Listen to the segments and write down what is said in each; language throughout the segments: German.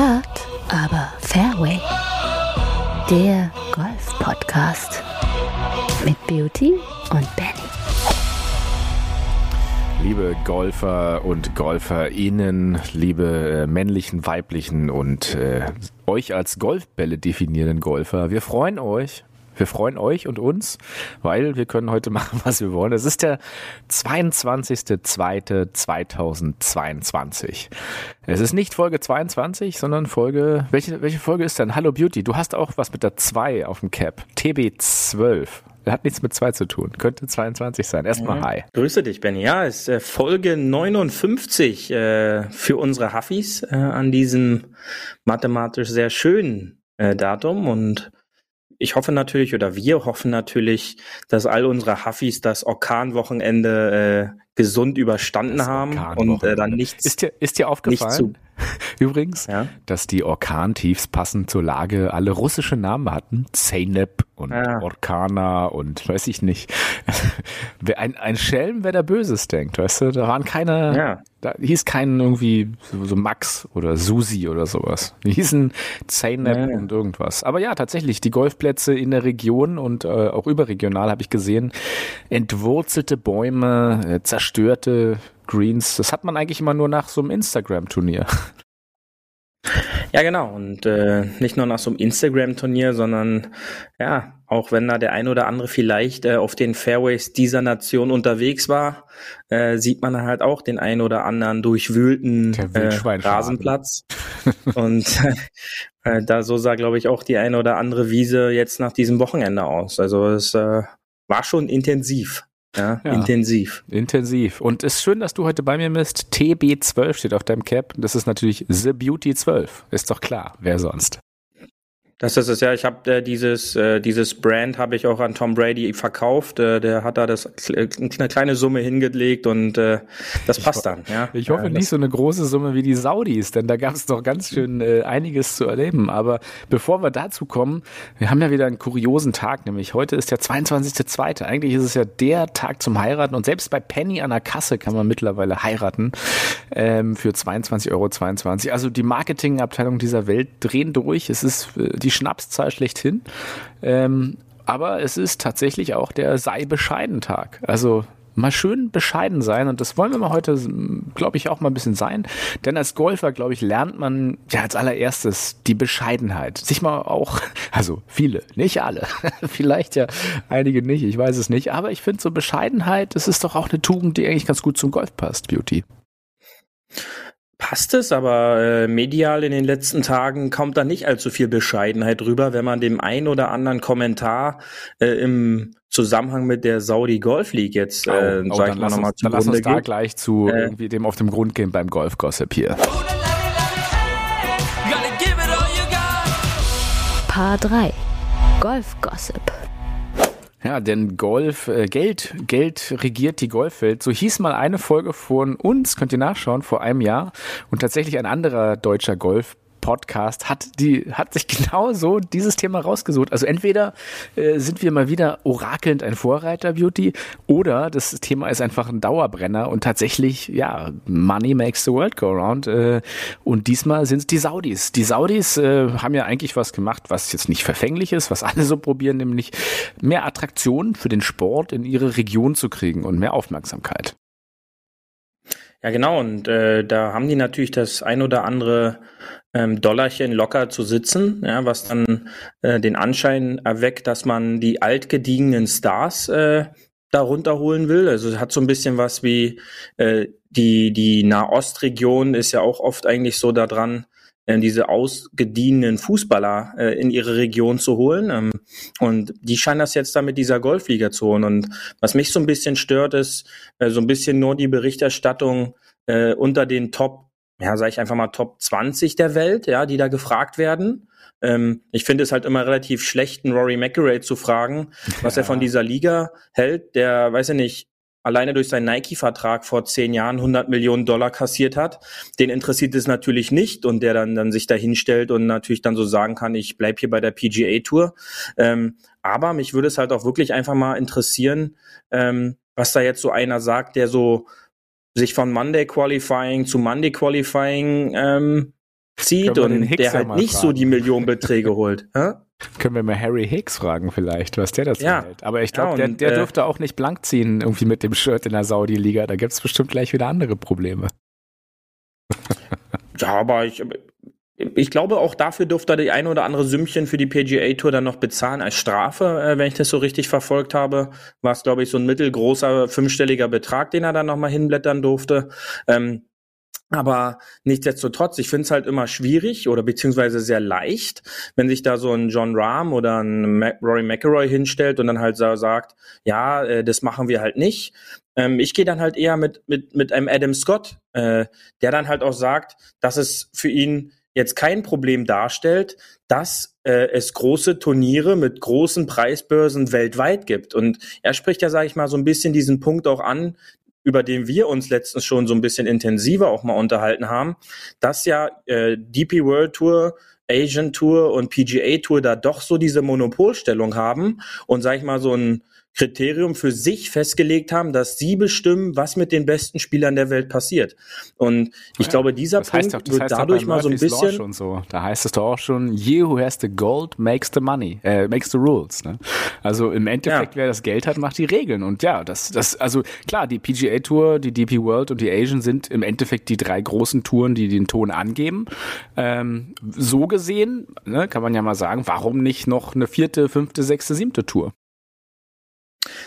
Hard, aber Fairway. Der Golf-Podcast mit Beauty und Benny. Liebe Golfer und Golferinnen, liebe äh, männlichen, weiblichen und äh, euch als Golfbälle definierenden Golfer, wir freuen euch, wir freuen euch und uns, weil wir können heute machen, was wir wollen. Es ist der 22.02.2022. Es ist nicht Folge 22, sondern Folge, welche, welche Folge ist denn? Hallo Beauty, du hast auch was mit der 2 auf dem Cap. TB12. Hat nichts mit 2 zu tun. Könnte 22 sein. Erstmal mhm. hi. Grüße dich, Benny. Ja, es ist äh, Folge 59 äh, für unsere Huffis äh, an diesem mathematisch sehr schönen äh, Datum und ich hoffe natürlich oder wir hoffen natürlich, dass all unsere Huffis das Orkanwochenende äh, gesund überstanden haben und äh, dann nichts. Ist dir, ist dir aufgefallen? Übrigens, ja? dass die Orkantiefs passend zur Lage alle russische Namen hatten. Zeynep und ja. Orkana und weiß ich nicht. ein, ein Schelm, wer da Böses denkt, weißt du? Da waren keine, ja. da hieß keinen irgendwie so, so, Max oder Susi oder sowas. Die hießen Zeynep und irgendwas. Aber ja, tatsächlich, die Golfplätze in der Region und äh, auch überregional habe ich gesehen. Entwurzelte Bäume, äh, zerstörte Greens. Das hat man eigentlich immer nur nach so einem Instagram-Turnier. Ja, genau. Und äh, nicht nur nach so einem Instagram-Turnier, sondern ja, auch wenn da der ein oder andere vielleicht äh, auf den Fairways dieser Nation unterwegs war, äh, sieht man halt auch den ein oder anderen durchwühlten äh, Rasenplatz. Und äh, da so sah, glaube ich, auch die eine oder andere Wiese jetzt nach diesem Wochenende aus. Also es äh, war schon intensiv. Ja, ja, intensiv. Intensiv. Und es ist schön, dass du heute bei mir bist. TB12 steht auf deinem Cap. Das ist natürlich The Beauty 12. Ist doch klar. Wer sonst? Das ist es ja. Ich habe äh, dieses äh, dieses Brand habe ich auch an Tom Brady verkauft. Äh, der hat da das äh, eine kleine Summe hingelegt und äh, das passt dann. Ja. Ich hoffe äh, nicht so eine große Summe wie die Saudis, denn da gab es doch ganz schön äh, einiges zu erleben. Aber bevor wir dazu kommen, wir haben ja wieder einen kuriosen Tag, nämlich heute ist der 22.2. Eigentlich ist es ja der Tag zum Heiraten und selbst bei Penny an der Kasse kann man mittlerweile heiraten ähm, für 22,22 Euro. 22. Also die Marketingabteilung dieser Welt drehen durch. Es ist äh, die die Schnapszahl schlechthin. Ähm, aber es ist tatsächlich auch der sei bescheiden Tag. Also mal schön bescheiden sein und das wollen wir mal heute, glaube ich, auch mal ein bisschen sein. Denn als Golfer, glaube ich, lernt man ja als allererstes die Bescheidenheit. Sich mal auch, also viele, nicht alle, vielleicht ja einige nicht, ich weiß es nicht, aber ich finde so Bescheidenheit, das ist doch auch eine Tugend, die eigentlich ganz gut zum Golf passt, Beauty passt es, aber äh, medial in den letzten Tagen kommt da nicht allzu viel Bescheidenheit drüber, wenn man dem ein oder anderen Kommentar äh, im Zusammenhang mit der Saudi Golf League jetzt, äh, oh, oh, sag ich mal nochmal zu Dann lass uns da geht. gleich zu äh, irgendwie dem auf dem Grund gehen beim Golf Gossip hier. Paar 3 Golf Gossip ja, denn Golf, äh, Geld, Geld regiert die Golfwelt. So hieß mal eine Folge von uns, könnt ihr nachschauen, vor einem Jahr. Und tatsächlich ein anderer deutscher Golf Podcast hat die hat sich genau so dieses Thema rausgesucht. Also entweder äh, sind wir mal wieder orakelnd ein Vorreiter Beauty oder das Thema ist einfach ein Dauerbrenner und tatsächlich ja Money makes the world go round äh, und diesmal sind es die Saudis. Die Saudis äh, haben ja eigentlich was gemacht, was jetzt nicht verfänglich ist, was alle so probieren, nämlich mehr Attraktionen für den Sport in ihre Region zu kriegen und mehr Aufmerksamkeit. Ja, genau. Und äh, da haben die natürlich das ein oder andere ähm, Dollarchen locker zu sitzen, ja, was dann äh, den Anschein erweckt, dass man die altgediegenen Stars äh, da runterholen will. Also es hat so ein bisschen was wie äh, die, die Nahostregion ist ja auch oft eigentlich so daran, diese ausgedienten Fußballer äh, in ihre Region zu holen. Ähm, und die scheinen das jetzt da mit dieser Golfliga zu holen. Und was mich so ein bisschen stört, ist äh, so ein bisschen nur die Berichterstattung äh, unter den Top ja, sage ich einfach mal Top 20 der Welt, ja, die da gefragt werden. Ähm, ich finde es halt immer relativ schlecht, einen Rory McIlroy zu fragen, was ja. er von dieser Liga hält, der, weiß ich nicht, alleine durch seinen Nike-Vertrag vor zehn Jahren 100 Millionen Dollar kassiert hat. Den interessiert es natürlich nicht und der dann, dann sich da hinstellt und natürlich dann so sagen kann, ich bleib hier bei der PGA-Tour. Ähm, aber mich würde es halt auch wirklich einfach mal interessieren, ähm, was da jetzt so einer sagt, der so sich von Monday Qualifying zu Monday Qualifying ähm, zieht und der halt nicht fragen. so die Millionenbeträge holt. Ja? Können wir mal Harry Hicks fragen vielleicht, was der dazu ja. hält. Aber ich glaube, ja, der, der äh, dürfte auch nicht blank ziehen irgendwie mit dem Shirt in der Saudi-Liga. Da gibt es bestimmt gleich wieder andere Probleme. ja, aber ich, ich glaube, auch dafür dürfte er die ein oder andere Sümmchen für die PGA Tour dann noch bezahlen als Strafe, äh, wenn ich das so richtig verfolgt habe. War es, glaube ich, so ein mittelgroßer fünfstelliger Betrag, den er dann nochmal hinblättern durfte. Ähm, aber nichtsdestotrotz, ich finde es halt immer schwierig oder beziehungsweise sehr leicht, wenn sich da so ein John Rahm oder ein Rory McElroy hinstellt und dann halt so sagt, ja, äh, das machen wir halt nicht. Ähm, ich gehe dann halt eher mit, mit, mit einem Adam Scott, äh, der dann halt auch sagt, dass es für ihn jetzt kein Problem darstellt, dass äh, es große Turniere mit großen Preisbörsen weltweit gibt. Und er spricht ja, sage ich mal, so ein bisschen diesen Punkt auch an, über den wir uns letztens schon so ein bisschen intensiver auch mal unterhalten haben, dass ja äh, DP World Tour, Asian Tour und PGA Tour da doch so diese Monopolstellung haben und sag ich mal so ein Kriterium für sich festgelegt haben, dass sie bestimmen, was mit den besten Spielern der Welt passiert. Und ich ja, glaube, dieser Punkt doch, wird dadurch mal so ein bisschen. Schon so. Da heißt es doch auch schon, you who has the gold makes the money, äh, makes the rules. Ne? Also im Endeffekt, ja. wer das Geld hat, macht die Regeln. Und ja, das, das, also klar, die PGA Tour, die DP World und die Asian sind im Endeffekt die drei großen Touren, die den Ton angeben. Ähm, so gesehen, ne, kann man ja mal sagen, warum nicht noch eine vierte, fünfte, sechste, siebte Tour?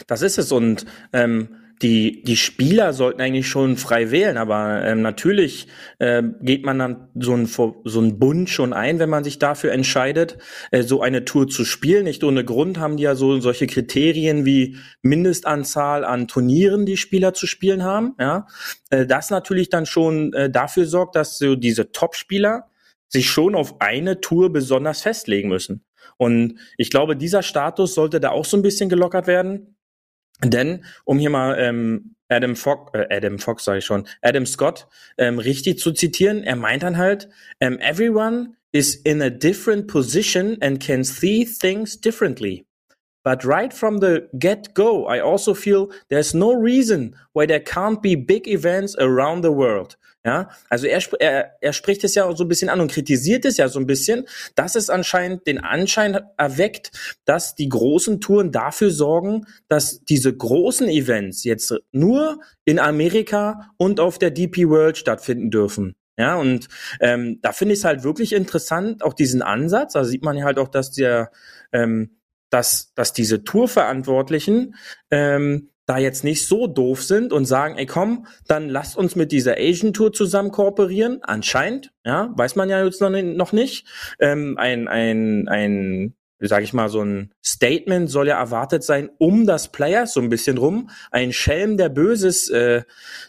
Das ist es und ähm, die, die Spieler sollten eigentlich schon frei wählen, aber ähm, natürlich äh, geht man dann so ein, so ein Bund schon ein, wenn man sich dafür entscheidet, äh, so eine Tour zu spielen. Nicht ohne Grund haben die ja so solche Kriterien wie Mindestanzahl an Turnieren, die Spieler zu spielen haben. Ja, äh, das natürlich dann schon äh, dafür sorgt, dass so diese Top-Spieler sich schon auf eine Tour besonders festlegen müssen. Und ich glaube, dieser Status sollte da auch so ein bisschen gelockert werden. Denn, um hier mal ähm, Adam Fox, äh, Adam Fox sage ich schon, Adam Scott ähm, richtig zu zitieren, er meint dann halt, ähm, everyone is in a different position and can see things differently. But right from the get-go, I also feel there's no reason why there can't be big events around the world. Ja, also er, er, er spricht es ja so ein bisschen an und kritisiert es ja so ein bisschen, dass es anscheinend den Anschein erweckt, dass die großen Touren dafür sorgen, dass diese großen Events jetzt nur in Amerika und auf der DP World stattfinden dürfen. Ja, und ähm, da finde ich es halt wirklich interessant, auch diesen Ansatz. Da sieht man ja halt auch, dass der, ähm, dass, dass diese Tourverantwortlichen ähm, da jetzt nicht so doof sind und sagen, ey komm, dann lasst uns mit dieser Asian Tour zusammen kooperieren. Anscheinend, ja, weiß man ja jetzt noch nicht. Ähm, ein, ein, ein sage ich mal, so ein Statement soll ja erwartet sein, um das Players so ein bisschen rum. Ein Schelm, der Böses äh,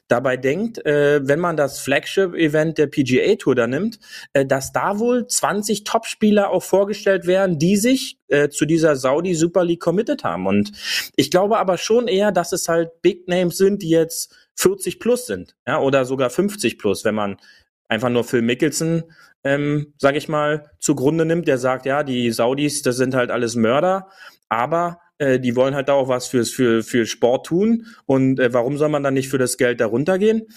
dabei denkt, äh, wenn man das Flagship-Event der PGA Tour da nimmt, äh, dass da wohl 20 Topspieler auch vorgestellt werden, die sich äh, zu dieser Saudi Super League committed haben. Und ich glaube aber schon eher, dass es halt Big Names sind, die jetzt 40 plus sind, ja, oder sogar 50 plus, wenn man einfach nur Phil Mickelson ähm, sage ich mal, zugrunde nimmt, der sagt, ja, die Saudis, das sind halt alles Mörder, aber äh, die wollen halt auch was fürs, für, für Sport tun. Und äh, warum soll man dann nicht für das Geld darunter gehen?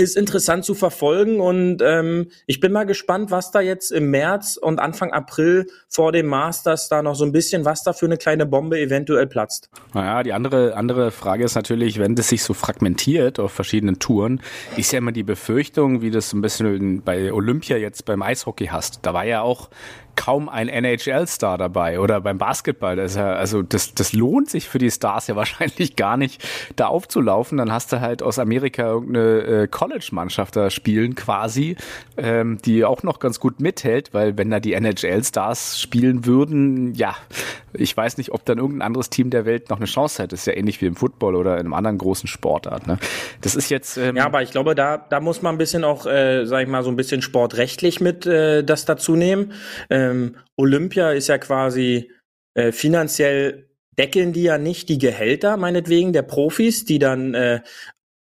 Ist interessant zu verfolgen und ähm, ich bin mal gespannt, was da jetzt im März und Anfang April vor dem Masters da noch so ein bisschen, was da für eine kleine Bombe eventuell platzt. Naja, die andere, andere Frage ist natürlich, wenn das sich so fragmentiert auf verschiedenen Touren, ist ja immer die Befürchtung, wie das ein bisschen bei Olympia jetzt beim Eishockey hast. Da war ja auch kaum ein NHL-Star dabei oder beim Basketball. Das ja, also das, das lohnt sich für die Stars ja wahrscheinlich gar nicht, da aufzulaufen. Dann hast du halt aus Amerika irgendeine äh, College-Mannschaft da spielen quasi, ähm, die auch noch ganz gut mithält, weil wenn da die NHL-Stars spielen würden, ja, ich weiß nicht, ob dann irgendein anderes Team der Welt noch eine Chance hätte. Ist ja ähnlich wie im Football oder in einem anderen großen Sportart. Ne? Das ist jetzt. Ähm ja, aber ich glaube, da, da muss man ein bisschen auch, äh, sag ich mal, so ein bisschen sportrechtlich mit äh, das dazu nehmen. Ähm, Olympia ist ja quasi äh, finanziell deckeln die ja nicht die Gehälter, meinetwegen, der Profis, die dann äh,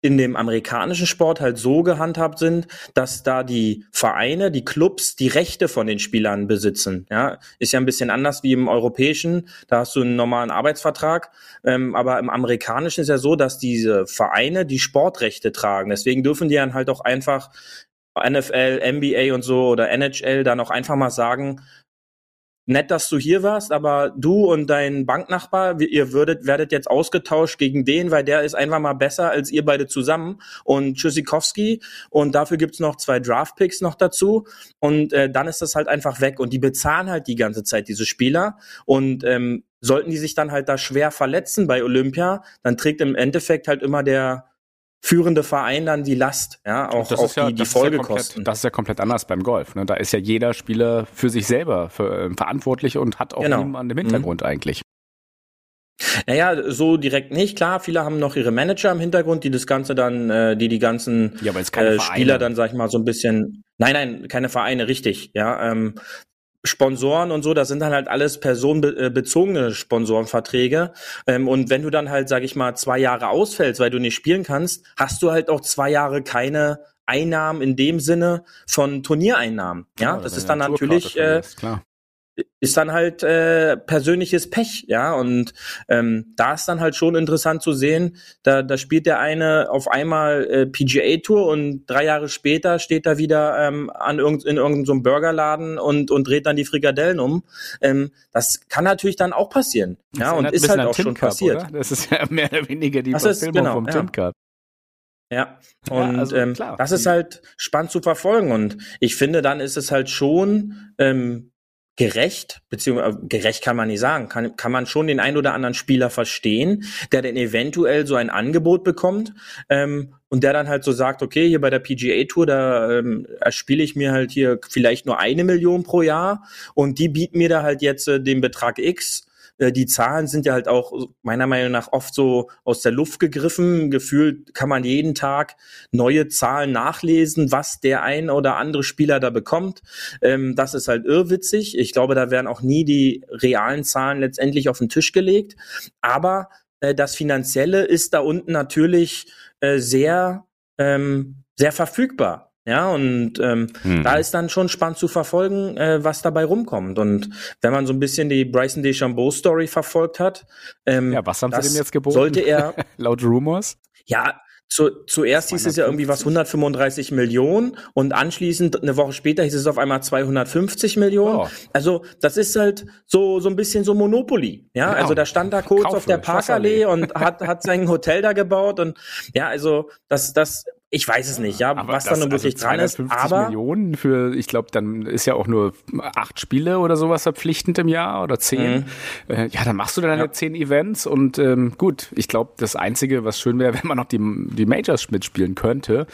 in dem amerikanischen Sport halt so gehandhabt sind, dass da die Vereine, die Clubs die Rechte von den Spielern besitzen. Ja, ist ja ein bisschen anders wie im europäischen. Da hast du einen normalen Arbeitsvertrag, ähm, aber im amerikanischen ist ja so, dass diese Vereine die Sportrechte tragen. Deswegen dürfen die dann halt auch einfach NFL, NBA und so oder NHL dann auch einfach mal sagen, nett, dass du hier warst, aber du und dein Banknachbar, ihr würdet, werdet jetzt ausgetauscht gegen den, weil der ist einfach mal besser als ihr beide zusammen. Und Tschüssikowski und dafür gibt's noch zwei Draftpicks noch dazu. Und äh, dann ist das halt einfach weg. Und die bezahlen halt die ganze Zeit diese Spieler. Und ähm, sollten die sich dann halt da schwer verletzen bei Olympia, dann trägt im Endeffekt halt immer der führende Verein dann die Last, ja, auch, das auch ja, die, die Folgekosten. Ja das ist ja komplett anders beim Golf. Ne? Da ist ja jeder Spieler für sich selber für, äh, verantwortlich und hat auch genau. niemanden im Hintergrund mhm. eigentlich. Naja, so direkt nicht. Klar, viele haben noch ihre Manager im Hintergrund, die das Ganze dann, äh, die die ganzen ja, äh, Spieler dann, sag ich mal, so ein bisschen. Nein, nein, keine Vereine, richtig. Ja, ähm, Sponsoren und so, das sind dann halt alles personenbezogene Sponsorenverträge. Ähm, und wenn du dann halt, sag ich mal, zwei Jahre ausfällst, weil du nicht spielen kannst, hast du halt auch zwei Jahre keine Einnahmen in dem Sinne von Turniereinnahmen. Ja, ja das ist dann natürlich, äh, klar ist dann halt äh, persönliches Pech, ja. Und ähm, da ist dann halt schon interessant zu sehen, da, da spielt der eine auf einmal äh, PGA Tour und drei Jahre später steht er wieder ähm, an irgend, in irgendeinem so Burgerladen und, und dreht dann die Frikadellen um. Ähm, das kann natürlich dann auch passieren. Ja, und ist halt auch schon Cup, passiert. Oder? Das ist ja mehr oder weniger die das Verfilmung genau, vom ja. Tin Cup. Ja, und ja, also, ähm, das ist halt spannend zu verfolgen. Und ich finde, dann ist es halt schon ähm, gerecht, beziehungsweise äh, gerecht kann man nicht sagen, kann, kann man schon den ein oder anderen Spieler verstehen, der dann eventuell so ein Angebot bekommt ähm, und der dann halt so sagt, okay, hier bei der PGA Tour, da ähm, erspiele ich mir halt hier vielleicht nur eine Million pro Jahr und die bieten mir da halt jetzt äh, den Betrag X die Zahlen sind ja halt auch meiner Meinung nach oft so aus der Luft gegriffen. Gefühlt kann man jeden Tag neue Zahlen nachlesen, was der ein oder andere Spieler da bekommt. Ähm, das ist halt irrwitzig. Ich glaube, da werden auch nie die realen Zahlen letztendlich auf den Tisch gelegt. Aber äh, das Finanzielle ist da unten natürlich äh, sehr, ähm, sehr verfügbar. Ja, und ähm, hm. da ist dann schon spannend zu verfolgen, äh, was dabei rumkommt. Und wenn man so ein bisschen die Bryson DeChambeau-Story verfolgt hat, ähm, ja, was haben sie dem jetzt geboten? Sollte er laut Rumors? Ja, zu, zuerst hieß es ja irgendwie was 135 Millionen und anschließend eine Woche später hieß es auf einmal 250 Millionen. Oh. Also das ist halt so so ein bisschen so Monopoly. Ja, genau. also da stand da kurz auf der Parkallee und hat hat sein Hotel da gebaut und ja, also das das ich weiß es nicht, ja, aber was da nun wirklich also dran ist. Aber Millionen für, ich glaube, dann ist ja auch nur acht Spiele oder sowas verpflichtend im Jahr oder zehn. Mhm. Äh, ja, dann machst du deine ja. zehn Events und ähm, gut. Ich glaube, das Einzige, was schön wäre, wenn man noch die, die Majors mitspielen könnte.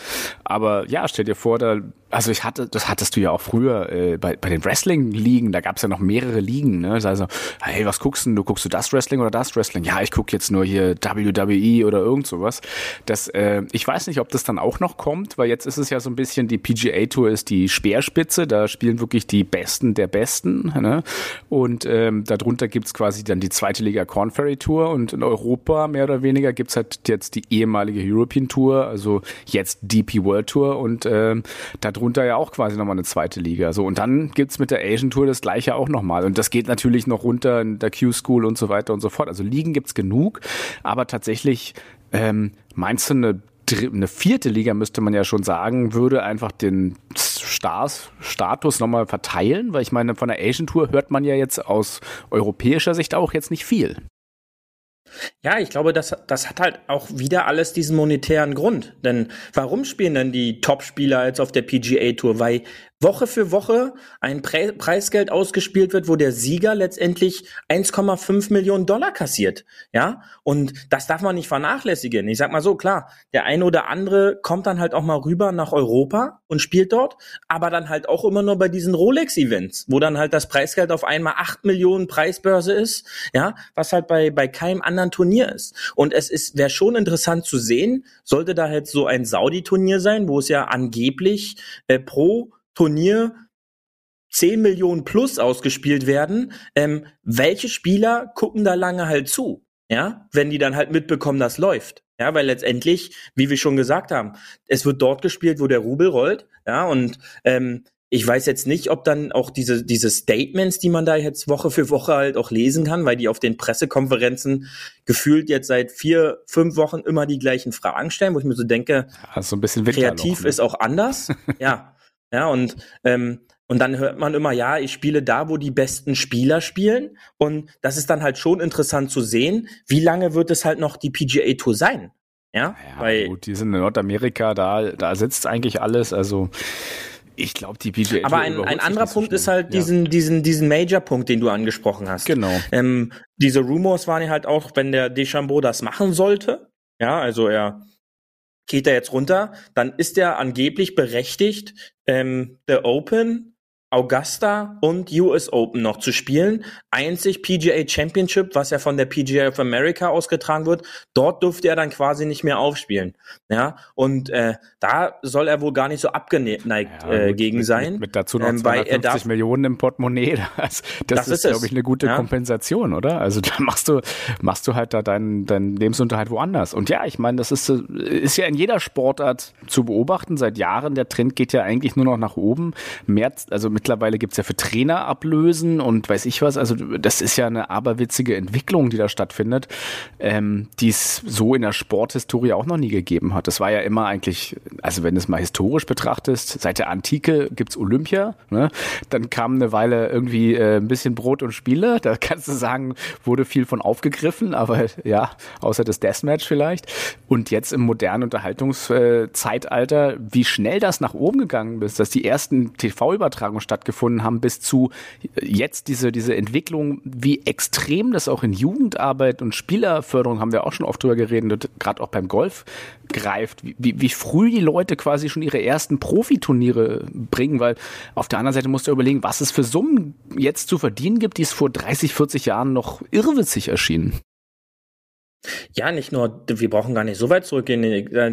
Aber ja, stell dir vor, da also ich hatte, das hattest du ja auch früher äh, bei, bei den Wrestling-Ligen, da gab es ja noch mehrere Ligen. Ne? Also, hey, was guckst du? Du guckst du das Wrestling oder das Wrestling? Ja, ich guck jetzt nur hier WWE oder irgend sowas. Das, äh, ich weiß nicht, ob das dann auch noch kommt, weil jetzt ist es ja so ein bisschen, die PGA Tour ist die Speerspitze, da spielen wirklich die Besten der Besten. Ne? Und ähm, darunter gibt's quasi dann die zweite Liga Corn Ferry Tour und in Europa mehr oder weniger gibt's halt jetzt die ehemalige European Tour, also jetzt DP World Tour und ähm, da drunter ja auch quasi nochmal eine zweite Liga. So, und dann gibt's mit der Asian Tour das gleiche auch nochmal. Und das geht natürlich noch runter in der Q-School und so weiter und so fort. Also Ligen gibt's genug, aber tatsächlich ähm, meinst du eine eine vierte Liga müsste man ja schon sagen, würde einfach den Stars Status nochmal verteilen, weil ich meine, von der Asian Tour hört man ja jetzt aus europäischer Sicht auch jetzt nicht viel. Ja, ich glaube, das, das hat halt auch wieder alles diesen monetären Grund. Denn warum spielen denn die Top-Spieler jetzt auf der PGA Tour? Weil Woche für Woche ein Pre Preisgeld ausgespielt wird, wo der Sieger letztendlich 1,5 Millionen Dollar kassiert. Ja, und das darf man nicht vernachlässigen. Ich sag mal so, klar, der eine oder andere kommt dann halt auch mal rüber nach Europa und spielt dort, aber dann halt auch immer nur bei diesen Rolex-Events, wo dann halt das Preisgeld auf einmal 8 Millionen Preisbörse ist, ja, was halt bei, bei keinem anderen Turnier ist. Und es ist, wäre schon interessant zu sehen, sollte da halt so ein Saudi-Turnier sein, wo es ja angeblich äh, pro Turnier 10 Millionen plus ausgespielt werden, ähm, welche Spieler gucken da lange halt zu? Ja, wenn die dann halt mitbekommen, das läuft. Ja, weil letztendlich, wie wir schon gesagt haben, es wird dort gespielt, wo der Rubel rollt. Ja, und ähm, ich weiß jetzt nicht, ob dann auch diese, diese Statements, die man da jetzt Woche für Woche halt auch lesen kann, weil die auf den Pressekonferenzen gefühlt jetzt seit vier, fünf Wochen immer die gleichen Fragen stellen, wo ich mir so denke, ja, so ein bisschen kreativ ne? ist auch anders. ja. Ja, und, ähm, und dann hört man immer, ja, ich spiele da, wo die besten Spieler spielen. Und das ist dann halt schon interessant zu sehen, wie lange wird es halt noch die PGA Tour sein? Ja, ja weil, gut, die sind in Nordamerika, da, da sitzt eigentlich alles. Also ich glaube, die PGA Aber ein, ein anderer Punkt so ist halt diesen, ja. diesen, diesen Major-Punkt, den du angesprochen hast. Genau. Ähm, diese Rumors waren ja halt auch, wenn der Deschambeau das machen sollte, ja, also er geht da jetzt runter, dann ist er angeblich berechtigt, Um, ähm, The Open Augusta und US Open noch zu spielen. Einzig PGA Championship, was ja von der PGA of America ausgetragen wird, dort durfte er dann quasi nicht mehr aufspielen. Ja, und äh, da soll er wohl gar nicht so abgeneigt ja, äh, gegen mit, sein. Mit, mit dazu noch ähm, 250 darf, Millionen im Portemonnaie. Das, das, das ist, ist glaube ich, eine gute ja. Kompensation, oder? Also da machst du, machst du halt da deinen, deinen Lebensunterhalt woanders. Und ja, ich meine, das ist, ist ja in jeder Sportart zu beobachten seit Jahren. Der Trend geht ja eigentlich nur noch nach oben. Mehr, also mittlerweile gibt's ja für Trainer ablösen und weiß ich was. Also das ist ja eine aberwitzige Entwicklung, die da stattfindet, ähm, die es so in der Sporthistorie auch noch nie gegeben hat. Das war ja immer eigentlich, also wenn du es mal historisch betrachtest, seit der Antike gibt's Olympia, ne? dann kam eine Weile irgendwie äh, ein bisschen Brot und Spiele. Da kannst du sagen, wurde viel von aufgegriffen, aber ja, außer das Deathmatch vielleicht. Und jetzt im modernen Unterhaltungszeitalter, wie schnell das nach oben gegangen ist, dass die ersten TV-Übertragungen stattgefunden haben, bis zu jetzt diese, diese Entwicklung, wie extrem das auch in Jugendarbeit und Spielerförderung, haben wir auch schon oft drüber geredet, gerade auch beim Golf greift, wie, wie früh die Leute quasi schon ihre ersten Profiturniere bringen, weil auf der anderen Seite musst du überlegen, was es für Summen jetzt zu verdienen gibt, die es vor 30, 40 Jahren noch irrwitzig erschienen. Ja, nicht nur, wir brauchen gar nicht so weit zurückgehen.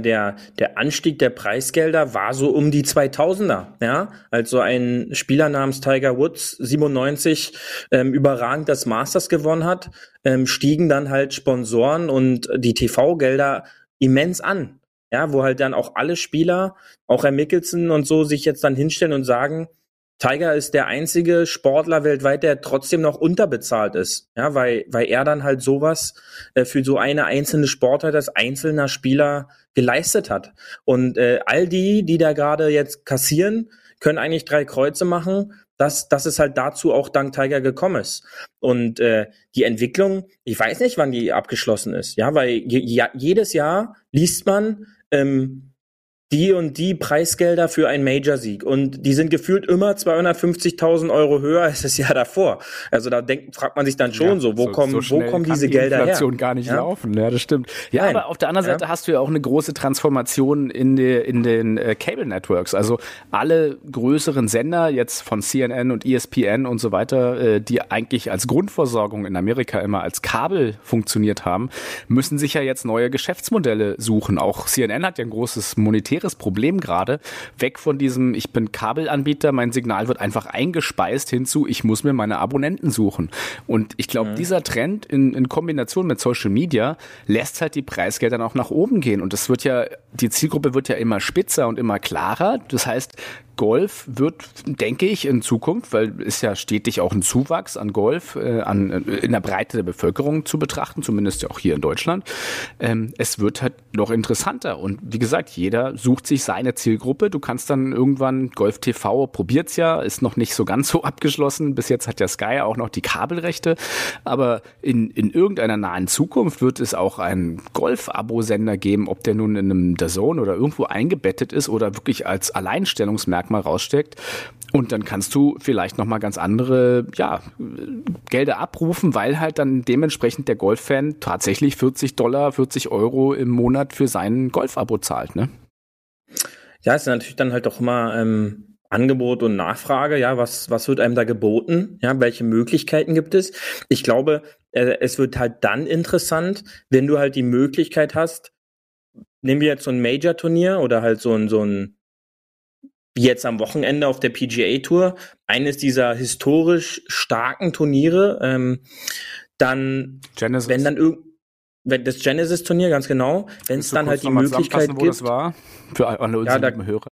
Der, der Anstieg der Preisgelder war so um die 2000er, ja. Also ein Spieler namens Tiger Woods, 97, ähm, überragend das Masters gewonnen hat, ähm, stiegen dann halt Sponsoren und die TV-Gelder immens an. Ja, wo halt dann auch alle Spieler, auch Herr Mickelson und so, sich jetzt dann hinstellen und sagen, Tiger ist der einzige Sportler weltweit, der trotzdem noch unterbezahlt ist. Ja, weil, weil er dann halt sowas äh, für so eine einzelne Sportart als einzelner Spieler geleistet hat. Und äh, all die, die da gerade jetzt kassieren, können eigentlich drei Kreuze machen, dass, dass es halt dazu auch dank Tiger gekommen ist. Und äh, die Entwicklung, ich weiß nicht, wann die abgeschlossen ist, ja, weil je, jedes Jahr liest man, ähm, die und die Preisgelder für einen Major-Sieg. Und die sind gefühlt immer 250.000 Euro höher als das Jahr davor. Also da denkt, fragt man sich dann schon ja, so, wo so, kommen, so wo kommen diese die Gelder Inflation her? gar nicht ja? laufen. Ja, das stimmt. Ja, Nein. aber auf der anderen Seite ja. hast du ja auch eine große Transformation in, die, in den äh, Cable Networks. Also alle größeren Sender jetzt von CNN und ESPN und so weiter, äh, die eigentlich als Grundversorgung in Amerika immer als Kabel funktioniert haben, müssen sich ja jetzt neue Geschäftsmodelle suchen. Auch CNN hat ja ein großes monetäres schweres Problem gerade. Weg von diesem, ich bin Kabelanbieter, mein Signal wird einfach eingespeist hinzu, ich muss mir meine Abonnenten suchen. Und ich glaube, mhm. dieser Trend in, in Kombination mit Social Media lässt halt die Preisgelder auch nach oben gehen. Und das wird ja, die Zielgruppe wird ja immer spitzer und immer klarer. Das heißt, Golf wird, denke ich, in Zukunft, weil ist ja stetig auch ein Zuwachs an Golf äh, an, äh, in der Breite der Bevölkerung zu betrachten, zumindest ja auch hier in Deutschland. Ähm, es wird halt noch interessanter und wie gesagt, jeder sucht sich seine Zielgruppe. Du kannst dann irgendwann Golf TV probiert's ja, ist noch nicht so ganz so abgeschlossen. Bis jetzt hat ja Sky auch noch die Kabelrechte, aber in, in irgendeiner nahen Zukunft wird es auch einen Golf-Abo-Sender geben, ob der nun in einem Zone oder irgendwo eingebettet ist oder wirklich als Alleinstellungsmerkmal Merkmal raussteckt. Und dann kannst du vielleicht nochmal ganz andere, ja, Gelder abrufen, weil halt dann dementsprechend der Golffan tatsächlich 40 Dollar, 40 Euro im Monat für sein Golf-Abo zahlt, ne? Ja, ist natürlich dann halt auch immer ähm, Angebot und Nachfrage. Ja, was, was wird einem da geboten? Ja, welche Möglichkeiten gibt es? Ich glaube, äh, es wird halt dann interessant, wenn du halt die Möglichkeit hast, nehmen wir jetzt so ein Major-Turnier oder halt so ein, so ein wie jetzt am Wochenende auf der PGA Tour, eines dieser historisch starken Turniere, ähm, dann, Genesis. wenn dann irgend wenn das Genesis Turnier ganz genau, wenn es dann halt die Möglichkeit gibt, wo das war für alle ja, da, Hörer.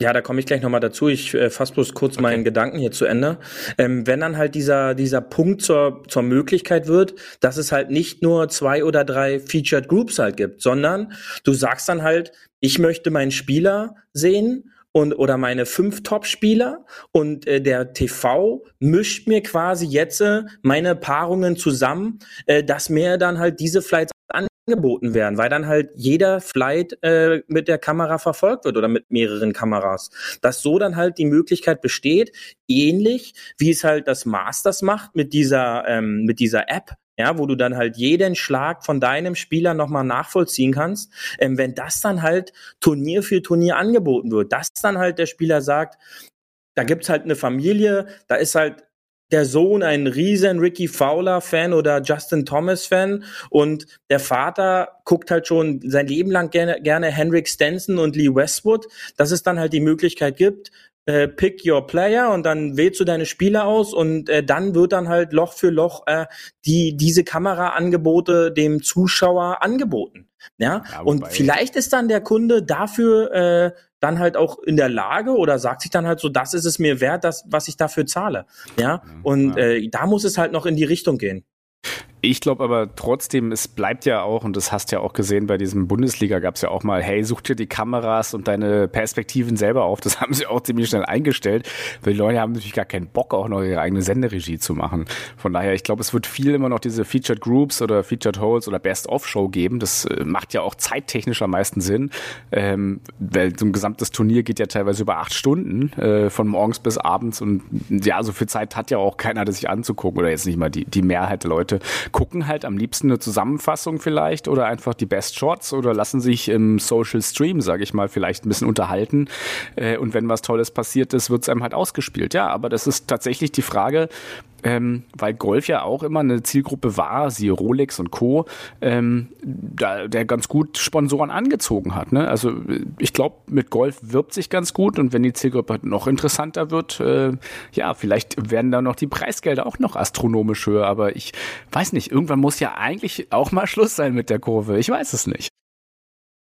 Ja, da komme ich gleich nochmal dazu. Ich äh, fasse bloß kurz okay. meinen Gedanken hier zu Ende. Ähm, wenn dann halt dieser, dieser Punkt zur, zur Möglichkeit wird, dass es halt nicht nur zwei oder drei Featured Groups halt gibt, sondern du sagst dann halt, ich möchte meinen Spieler sehen und oder meine fünf Top-Spieler und äh, der TV mischt mir quasi jetzt äh, meine Paarungen zusammen, äh, dass mir dann halt diese Flights angeboten werden, weil dann halt jeder Flight äh, mit der Kamera verfolgt wird oder mit mehreren Kameras. Dass so dann halt die Möglichkeit besteht, ähnlich wie es halt das Masters macht mit dieser ähm, mit dieser App, ja, wo du dann halt jeden Schlag von deinem Spieler nochmal nachvollziehen kannst, ähm, wenn das dann halt Turnier für Turnier angeboten wird, dass dann halt der Spieler sagt, da gibt's halt eine Familie, da ist halt der Sohn ein riesen Ricky Fowler-Fan oder Justin Thomas-Fan und der Vater guckt halt schon sein Leben lang gerne, gerne Henrik Stenson und Lee Westwood, dass es dann halt die Möglichkeit gibt, äh, pick your player und dann wählst du deine Spieler aus und äh, dann wird dann halt Loch für Loch äh, die diese Kameraangebote dem Zuschauer angeboten. Ja, ja und vielleicht ist dann der Kunde dafür äh, dann halt auch in der Lage oder sagt sich dann halt so, das ist es mir wert, das, was ich dafür zahle. Ja, und ja. Äh, da muss es halt noch in die Richtung gehen. Ich glaube aber trotzdem, es bleibt ja auch, und das hast du ja auch gesehen, bei diesem Bundesliga gab es ja auch mal, hey, such dir die Kameras und deine Perspektiven selber auf. Das haben sie auch ziemlich schnell eingestellt, weil die Leute haben natürlich gar keinen Bock, auch noch ihre eigene Senderegie zu machen. Von daher, ich glaube, es wird viel immer noch diese Featured Groups oder Featured Holes oder Best-of-Show geben. Das äh, macht ja auch zeittechnisch am meisten Sinn, ähm, weil so ein gesamtes Turnier geht ja teilweise über acht Stunden, äh, von morgens bis abends und ja, so viel Zeit hat ja auch keiner, das sich anzugucken oder jetzt nicht mal die, die Mehrheit der Leute gucken halt am liebsten eine Zusammenfassung vielleicht oder einfach die Best Shots oder lassen sich im Social Stream, sage ich mal, vielleicht ein bisschen unterhalten. Äh, und wenn was Tolles passiert ist, wird es einem halt ausgespielt. Ja, aber das ist tatsächlich die Frage, ähm, weil Golf ja auch immer eine Zielgruppe war, siehe Rolex und Co., ähm, da, der ganz gut Sponsoren angezogen hat. Ne? Also ich glaube, mit Golf wirbt sich ganz gut und wenn die Zielgruppe noch interessanter wird, äh, ja, vielleicht werden da noch die Preisgelder auch noch astronomisch höher, aber ich weiß nicht, irgendwann muss ja eigentlich auch mal Schluss sein mit der Kurve. Ich weiß es nicht.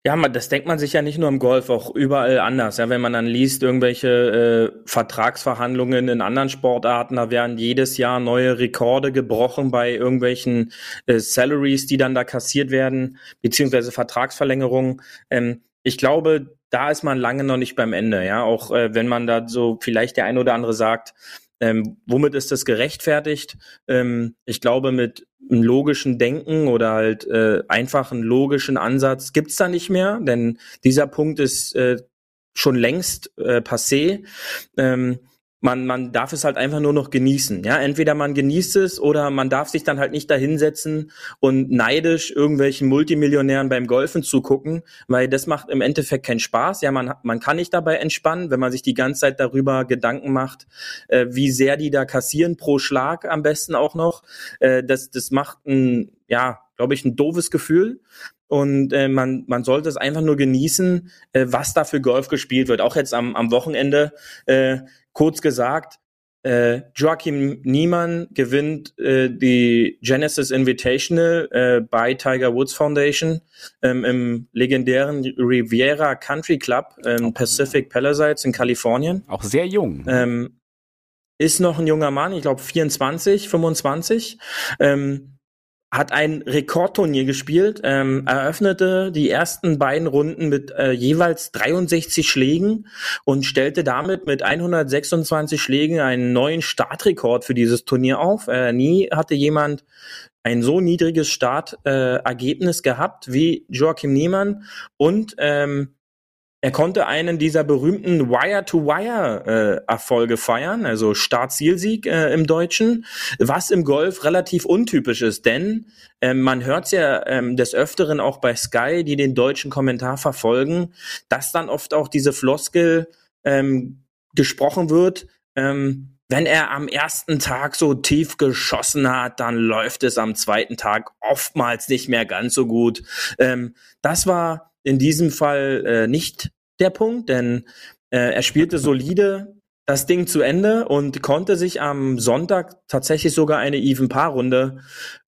Ja, man, das denkt man sich ja nicht nur im Golf, auch überall anders. Ja, wenn man dann liest, irgendwelche äh, Vertragsverhandlungen in anderen Sportarten, da werden jedes Jahr neue Rekorde gebrochen bei irgendwelchen äh, Salaries, die dann da kassiert werden, beziehungsweise Vertragsverlängerungen. Ähm, ich glaube, da ist man lange noch nicht beim Ende. Ja, auch äh, wenn man da so vielleicht der ein oder andere sagt, ähm, womit ist das gerechtfertigt? Ähm, ich glaube, mit einem logischen Denken oder halt äh, einfach einen logischen Ansatz gibt's da nicht mehr, denn dieser Punkt ist äh, schon längst äh, passé. Ähm, man, man darf es halt einfach nur noch genießen. Ja, entweder man genießt es oder man darf sich dann halt nicht dahinsetzen und neidisch irgendwelchen Multimillionären beim Golfen zugucken, weil das macht im Endeffekt keinen Spaß. Ja, man, man kann nicht dabei entspannen, wenn man sich die ganze Zeit darüber Gedanken macht, äh, wie sehr die da kassieren pro Schlag am besten auch noch. Äh, das, das macht ein, ja, glaube ich, ein doofes Gefühl und äh, man, man sollte es einfach nur genießen, äh, was da für Golf gespielt wird. Auch jetzt am, am Wochenende äh, Kurz gesagt, äh, Joachim Niemann gewinnt äh, die Genesis Invitational äh, bei Tiger Woods Foundation ähm, im legendären Riviera Country Club ähm, Pacific Palisades in Kalifornien. Auch sehr jung. Ähm, ist noch ein junger Mann, ich glaube 24, 25. Ähm, hat ein Rekordturnier gespielt, ähm, eröffnete die ersten beiden Runden mit äh, jeweils 63 Schlägen und stellte damit mit 126 Schlägen einen neuen Startrekord für dieses Turnier auf. Äh, nie hatte jemand ein so niedriges Startergebnis äh, gehabt wie Joachim Niemann und ähm, er konnte einen dieser berühmten Wire-to-Wire-Erfolge äh, feiern, also Start-Zielsieg äh, im Deutschen, was im Golf relativ untypisch ist, denn äh, man hört ja ähm, des Öfteren auch bei Sky, die den deutschen Kommentar verfolgen, dass dann oft auch diese Floskel ähm, gesprochen wird, ähm, wenn er am ersten Tag so tief geschossen hat, dann läuft es am zweiten Tag oftmals nicht mehr ganz so gut. Ähm, das war in diesem Fall äh, nicht der Punkt, denn äh, er spielte solide das Ding zu Ende und konnte sich am Sonntag tatsächlich sogar eine Even-Paar-Runde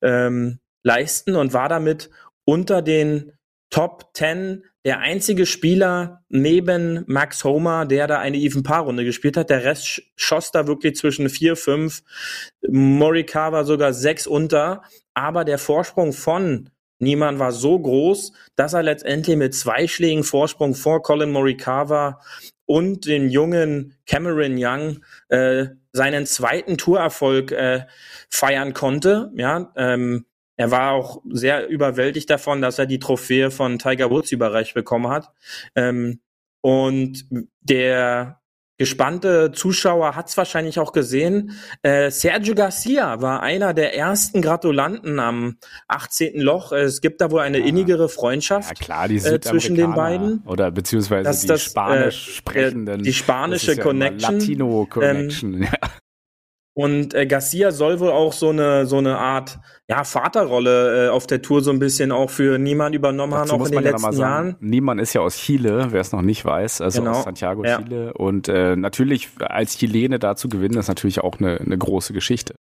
ähm, leisten und war damit unter den Top 10 der einzige Spieler neben Max Homer, der da eine Even-Paar-Runde gespielt hat. Der Rest schoss da wirklich zwischen vier, fünf. Morikawa sogar sechs unter. Aber der Vorsprung von Niemann war so groß, dass er letztendlich mit zwei Schlägen Vorsprung vor Colin Morikawa und den jungen Cameron Young äh, seinen zweiten Tourerfolg äh, feiern konnte. Ja, ähm, er war auch sehr überwältigt davon, dass er die Trophäe von Tiger Woods überreicht bekommen hat. Ähm, und der gespannte Zuschauer hat es wahrscheinlich auch gesehen. Äh, Sergio Garcia war einer der ersten Gratulanten am 18. Loch. Es gibt da wohl eine ja. innigere Freundschaft ja, klar, die äh, zwischen den beiden. Oder beziehungsweise das, die das, Spanisch äh, sprechenden. Die spanische ja Connection. Latino Connection, ähm, ja. Und äh, Garcia soll wohl auch so eine so eine Art ja Vaterrolle äh, auf der Tour so ein bisschen auch für Niemann übernommen Dazu haben, auch in den ja letzten Jahren. Niemann ist ja aus Chile, wer es noch nicht weiß, also Genau. aus Santiago, Ja. Chile. Und äh, natürlich als Chilene da zu gewinnen, ist natürlich auch eine, eine große Geschichte.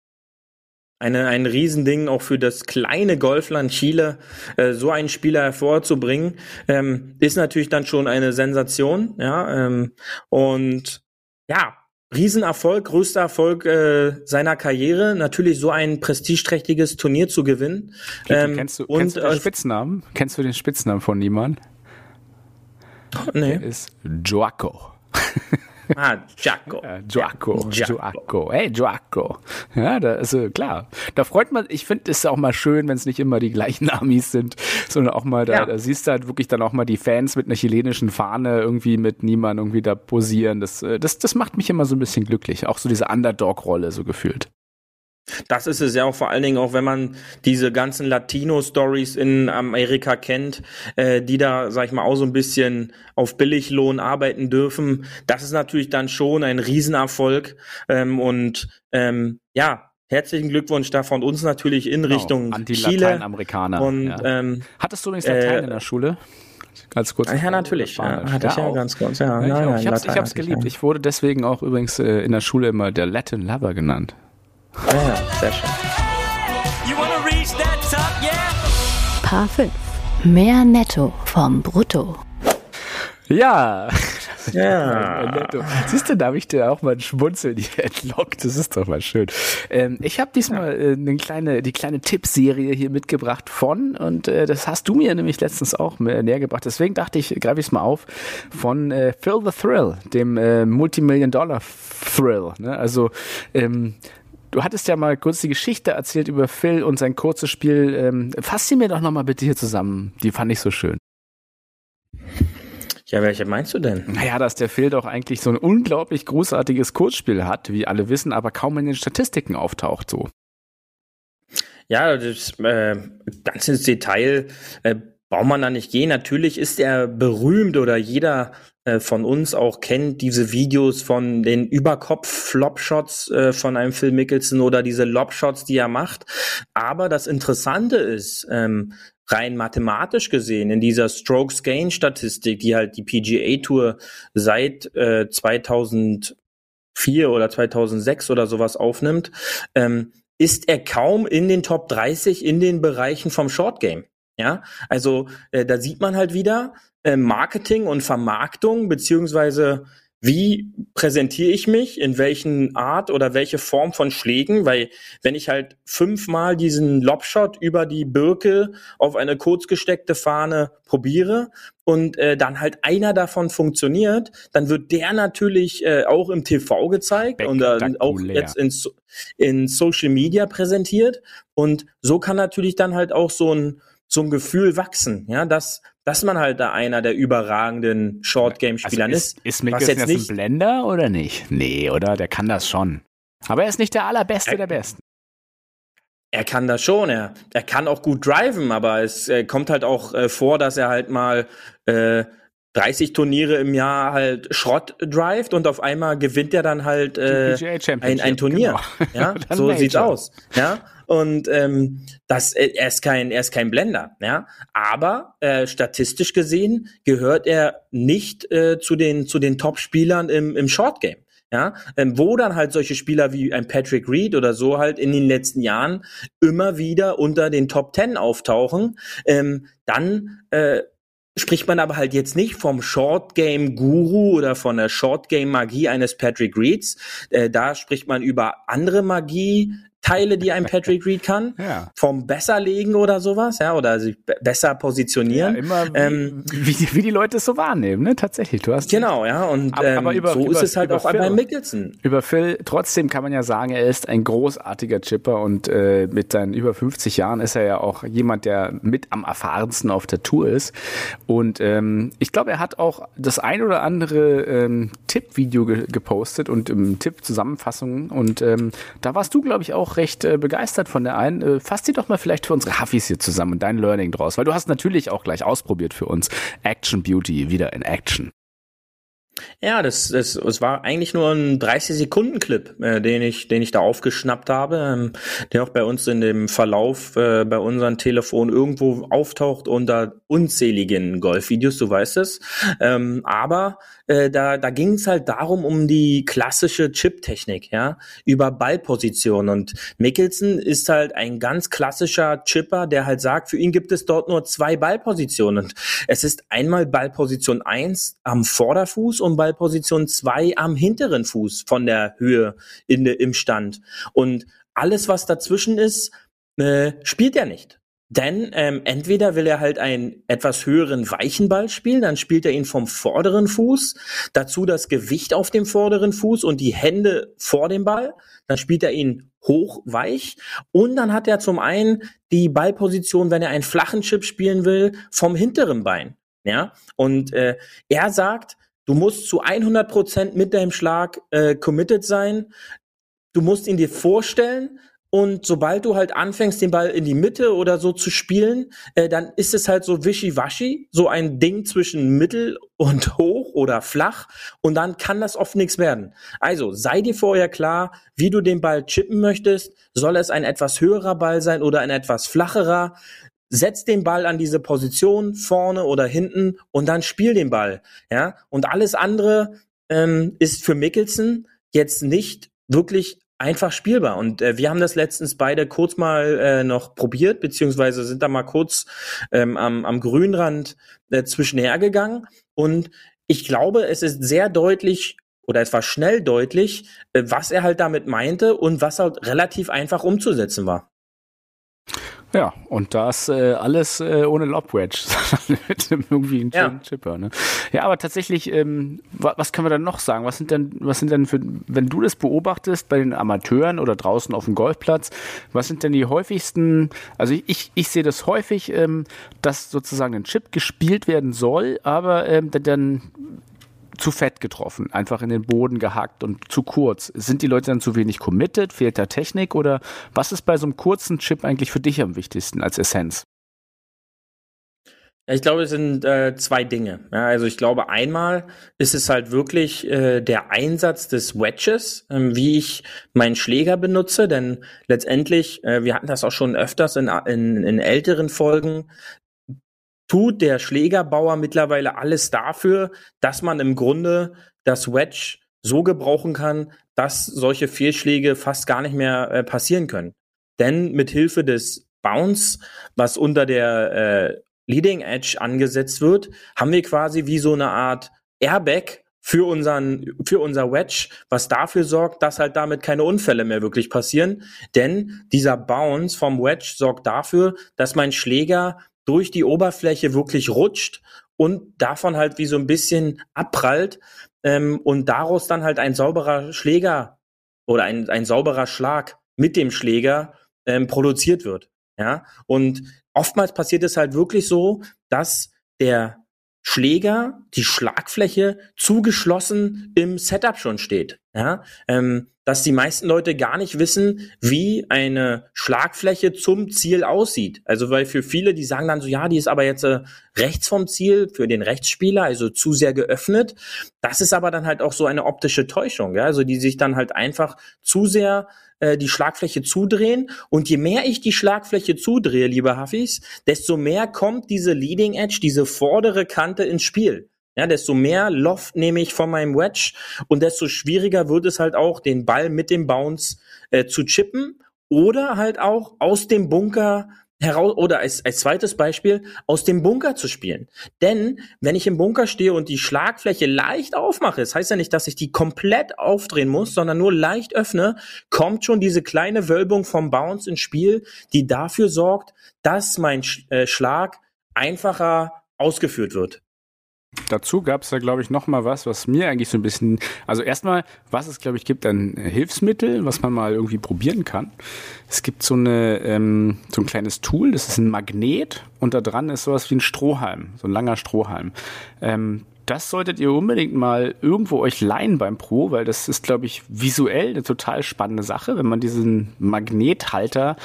Eine, ein Riesending auch für das kleine Golfland Chile, äh, so einen Spieler hervorzubringen, ähm, ist natürlich dann schon eine Sensation, ja. Ähm, und ja, Riesenerfolg, größter Erfolg äh, seiner Karriere, natürlich so ein prestigeträchtiges Turnier zu gewinnen. Ähm, kennst du, und kennst du den äh, Spitznamen? Kennst du den Spitznamen von Niemann? nee. Der ist Joaco. Ah. Ja, Joaco, Joaco. Joaco, hey Joaco. Ja, da äh, klar. Da freut man, ich finde es auch mal schön, wenn es nicht immer die gleichen Amis sind, sondern auch mal, da, Ja. da siehst du halt wirklich dann auch mal die Fans mit einer chilenischen Fahne irgendwie mit niemand irgendwie da posieren. Das, äh, das, das macht mich immer so ein bisschen glücklich. Auch so diese Underdog-Rolle so gefühlt. Das ist es ja auch vor allen Dingen auch, wenn man diese ganzen Latino-Stories in Amerika kennt, äh, die da, sag ich mal, auch so ein bisschen auf Billiglohn arbeiten dürfen. Das ist natürlich dann schon ein Riesenerfolg. Ähm, und ähm, ja, herzlichen Glückwunsch da von uns natürlich in Richtung Genau, Chile. Anti-Lateinamerikaner. Und ja. ähm, Hattest du übrigens Latein äh, in der Schule? Ganz kurz. ja, natürlich. Ja, hatte ich ja auch. ganz kurz. Ja, Ja, ich nein, auch. nein, ich hab's, ich hab's geliebt. ja. Ich wurde deswegen auch übrigens äh, in der Schule immer der Latin Lover genannt. Ja, ja, sehr schön. You wanna reach that top, yeah? Paar 5. Mehr Netto vom Brutto. Ja, Ja. netto. Siehst du, da habe ich dir auch mal ein Schmunzeln hier entlockt. Das ist doch mal schön. Ähm, ich habe diesmal äh, eine kleine, die kleine Tippserie hier mitgebracht von, und äh, das hast du mir nämlich letztens auch näher gebracht. Deswegen dachte ich, greife ich es mal auf, von äh, Phil the Thrill, dem äh, Multimillion-Dollar-Thrill. Ne? Also, ähm, Du hattest ja mal kurz die Geschichte erzählt über Phil und sein kurzes Spiel. Ähm, fass sie mir doch nochmal bitte hier zusammen. Die fand ich so schön. Ja, welche meinst du denn? Naja, dass der Phil doch eigentlich so ein unglaublich großartiges Kurzspiel hat, wie alle wissen, aber kaum in den Statistiken auftaucht so. Ja, das äh, ganz ins Detail äh, braucht man da nicht gehen. Natürlich ist er berühmt oder jeder äh, von uns auch kennt diese Videos von den Überkopf-Flop-Shots äh, von einem Phil Mickelson oder diese Lob-Shots, die er macht. Aber das Interessante ist, ähm, rein mathematisch gesehen, in dieser Strokes-Gain-Statistik, die halt die PGA-Tour seit äh, 2004 oder 2006 oder sowas aufnimmt, ähm, ist er kaum in den Top 30 in den Bereichen vom Short Game. Ja, also äh, da sieht man halt wieder äh, Marketing und Vermarktung beziehungsweise wie präsentiere ich mich, in welchen Art oder welche Form von Schlägen, weil wenn ich halt fünfmal diesen Lobshot über die Birke auf eine kurz gesteckte Fahne probiere und äh, dann halt einer davon funktioniert, dann wird der natürlich äh, auch im TV gezeigt und äh, auch jetzt in, in Social Media präsentiert und so kann natürlich dann halt auch so ein ein Gefühl wachsen, ja, dass dass man halt da einer der überragenden Short Game Spieler Also ist, ist. ist Mickelson jetzt nicht ein Blender oder nicht? Nee, oder? Der kann das schon. Aber er ist nicht der allerbeste Ä- der Besten. Er kann das schon, er, er kann auch gut driven, aber es äh, kommt halt auch äh, vor, dass er halt mal äh, 30 Turniere im Jahr halt Schrott drivet und auf einmal gewinnt er dann halt äh, ein, ein Turnier. genau. Ja, so sieht's aus. Ja, und ähm, das, äh, er ist kein, er ist kein Blender. Ja, aber äh, statistisch gesehen gehört er nicht äh, zu den zu den Top-Spielern im im Short Game. Ja, ähm, wo dann halt solche Spieler wie ein Patrick Reed oder so halt in den letzten Jahren immer wieder unter den Top Ten auftauchen, ähm, dann äh, spricht man aber halt jetzt nicht vom Short Game Guru oder von der Short Game Magie eines Patrick Reeds. Äh, da spricht man über andere Magie, Teile, die ein Patrick Reed kann, Ja. vom Besserlegen oder sowas, ja, oder sich be- besser positionieren. Ja, immer wie, ähm, wie, die- wie die Leute es so wahrnehmen, ne? Tatsächlich, du hast genau, ja, und Aber- ähm, aber über- so über- ist es halt auch bei Phil. Mickelson. Über Phil, trotzdem kann man ja sagen, er ist ein großartiger Chipper und äh, mit seinen über 50 Jahren ist er ja auch jemand, der mit am erfahrensten auf der Tour ist. Und ähm, ich glaube, er hat auch das ein oder andere ähm, Tipp-Video ge gepostet und ähm, Tipp-Zusammenfassungen. Und ähm, da warst du, glaube ich, auch recht äh, begeistert von der einen. Äh, fass die doch mal vielleicht für unsere Huffis hier zusammen und dein Learning draus, weil du hast natürlich auch gleich ausprobiert für uns. Action Beauty wieder in Action. Ja, das, das, es war eigentlich nur ein 30-Sekunden-Clip, äh, den ich, den ich da aufgeschnappt habe, ähm, der auch bei uns in dem Verlauf äh, bei unseren Telefonen irgendwo auftaucht unter unzähligen Golfvideos, du weißt es. Ähm, aber äh, da, da ging es halt darum um die klassische Chip-Technik, ja, über Ballposition. Und Mickelson ist halt ein ganz klassischer Chipper, der halt sagt, für ihn gibt es dort nur zwei Ballpositionen. Und es ist einmal Ballposition 1 am Vorderfuß und Ballposition 2 am hinteren Fuß von der Höhe in, im Stand. Und alles, was dazwischen ist, äh, spielt er nicht. Denn ähm, entweder will er halt einen etwas höheren weichen Ball spielen, dann spielt er ihn vom vorderen Fuß, dazu das Gewicht auf dem vorderen Fuß und die Hände vor dem Ball, dann spielt er ihn hoch weich und dann hat er zum einen die Ballposition, wenn er einen flachen Chip spielen will, vom hinteren Bein. Ja, und äh, er sagt, du musst zu 100 Prozent mit deinem Schlag äh, committed sein. Du musst ihn dir vorstellen und sobald du halt anfängst, den Ball in die Mitte oder so zu spielen, äh, dann ist es halt so wischiwaschi, so ein Ding zwischen mittel und hoch oder flach und dann kann das oft nichts werden. Also sei dir vorher klar, wie du den Ball chippen möchtest. Soll es ein etwas höherer Ball sein oder ein etwas flacherer? Setz den Ball an diese Position vorne oder hinten und dann spiel den Ball. Ja, und alles andere ähm, ist für Mickelson jetzt nicht wirklich einfach spielbar. Und äh, wir haben das letztens beide kurz mal äh, noch probiert, beziehungsweise sind da mal kurz ähm, am, am Grünrand äh, zwischenhergegangen. Und ich glaube, es ist sehr deutlich oder es war schnell deutlich, äh, was er halt damit meinte und was halt relativ einfach umzusetzen war. Ja, und das äh, alles äh, ohne Lobwedge, sondern mit einem irgendwie einen Ja. schönen Chipper. Ne? Ja, aber tatsächlich, ähm, wa was können wir dann noch sagen? Was sind denn, was sind denn für, wenn du das beobachtest bei den Amateuren oder draußen auf dem Golfplatz, was sind denn die häufigsten, also ich, ich sehe das häufig, ähm, dass sozusagen ein Chip gespielt werden soll, aber ähm, dann zu fett getroffen, einfach in den Boden gehackt und zu kurz. Sind die Leute dann zu wenig committed? Fehlt da Technik? Oder was ist bei so einem kurzen Chip eigentlich für dich am wichtigsten als Essenz? Ich glaube, es sind äh, zwei Dinge. Ja, also ich glaube, einmal ist es halt wirklich äh, der Einsatz des Wedges, ähm, wie ich meinen Schläger benutze, denn letztendlich, äh, wir hatten das auch schon öfters in, in, in älteren Folgen, tut der Schlägerbauer mittlerweile alles dafür, dass man im Grunde das Wedge so gebrauchen kann, dass solche Fehlschläge fast gar nicht mehr äh, passieren können. Denn mit Hilfe des Bounce, was unter der äh, Leading Edge angesetzt wird, haben wir quasi wie so eine Art Airbag für unseren, für unser Wedge, was dafür sorgt, dass halt damit keine Unfälle mehr wirklich passieren. Denn dieser Bounce vom Wedge sorgt dafür, dass mein Schläger durch die Oberfläche wirklich rutscht und davon halt wie so ein bisschen abprallt ähm, und daraus dann halt ein sauberer Schläger oder ein, ein sauberer Schlag mit dem Schläger ähm, produziert wird. Ja, und oftmals passiert es halt wirklich so, dass der Schläger, die Schlagfläche zugeschlossen im Setup schon steht. Ja, ähm, dass die meisten Leute gar nicht wissen, wie eine Schlagfläche zum Ziel aussieht. Also weil für viele, die sagen dann so, ja, die ist aber jetzt äh, rechts vom Ziel für den Rechtsspieler, also zu sehr geöffnet. Das ist aber dann halt auch so eine optische Täuschung, ja? also die sich dann halt einfach zu sehr äh, die Schlagfläche zudrehen. Und je mehr ich die Schlagfläche zudrehe, liebe Hafis, desto mehr kommt diese Leading Edge, diese vordere Kante ins Spiel. Ja, desto mehr Loft nehme ich von meinem Wedge und desto schwieriger wird es halt auch, den Ball mit dem Bounce äh, zu chippen oder halt auch aus dem Bunker heraus oder als, als zweites Beispiel aus dem Bunker zu spielen. Denn wenn ich im Bunker stehe und die Schlagfläche leicht aufmache, das heißt ja nicht, dass ich die komplett aufdrehen muss, sondern nur leicht öffne, kommt schon diese kleine Wölbung vom Bounce ins Spiel, die dafür sorgt, dass mein äh, Schlag einfacher ausgeführt wird. Dazu gab es da, glaube ich, noch mal was, was mir eigentlich so ein bisschen, also erstmal, was es, glaube ich, gibt an Hilfsmittel, was man mal irgendwie probieren kann. Es gibt so eine, ähm, so ein kleines Tool, das ist ein Magnet und da dran ist sowas wie ein Strohhalm, so ein langer Strohhalm. Ähm, das solltet ihr unbedingt mal irgendwo euch leihen beim Pro, weil das ist, glaube ich, visuell eine total spannende Sache, wenn man diesen Magnethalter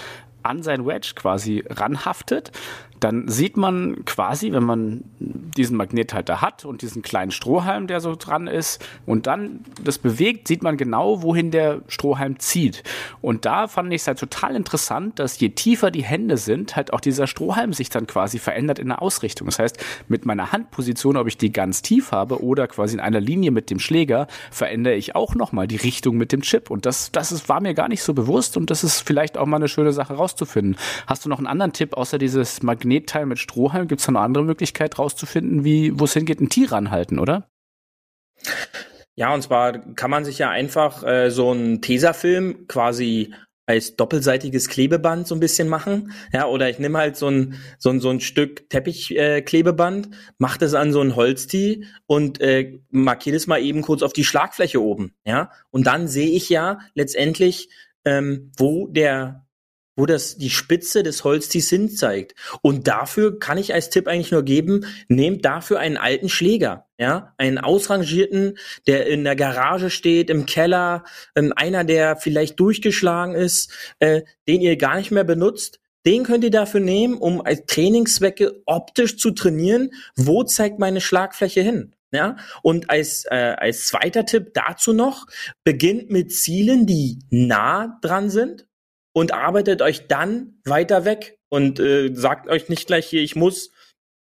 an sein Wedge quasi ranhaftet dann sieht man quasi, wenn man diesen Magnethalter hat und diesen kleinen Strohhalm, der so dran ist, und dann das bewegt, sieht man genau, wohin der Strohhalm zieht. Und da fand ich es halt total interessant, dass je tiefer die Hände sind, halt auch dieser Strohhalm sich dann quasi verändert in der Ausrichtung. Das heißt, mit meiner Handposition, ob ich die ganz tief habe oder quasi in einer Linie mit dem Schläger, verändere ich auch nochmal die Richtung mit dem Chip. Und das, das ist, war mir gar nicht so bewusst und das ist vielleicht auch mal eine schöne Sache rauszufinden. Hast du noch einen anderen Tipp außer dieses Magnet Magnetteil mit Strohhalm. Gibt es noch eine andere Möglichkeit rauszufinden, wie, wo es hingeht, ein Tier ranhalten, oder? Ja, und zwar kann man sich ja einfach äh, so einen Tesafilm quasi als doppelseitiges Klebeband so ein bisschen machen. Ja, oder ich nehme halt so ein, so ein, so ein Stück Teppichklebeband, äh, mache das an so ein Holztee und äh, markiere das mal eben kurz auf die Schlagfläche oben. Ja, und dann sehe ich ja letztendlich, ähm, wo der wo das die Spitze des Holztees hin zeigt. Und dafür kann ich als Tipp eigentlich nur geben, nehmt dafür einen alten Schläger, ja, einen ausrangierten, der in der Garage steht, im Keller, ähm, einer, der vielleicht durchgeschlagen ist, äh, den ihr gar nicht mehr benutzt. Den könnt ihr dafür nehmen, um als Trainingszwecke optisch zu trainieren, wo zeigt meine Schlagfläche hin. Ja, und als, äh, als zweiter Tipp dazu noch, beginnt mit Zielen, die nah dran sind, und arbeitet euch dann weiter weg und äh, sagt euch nicht gleich hier, ich muss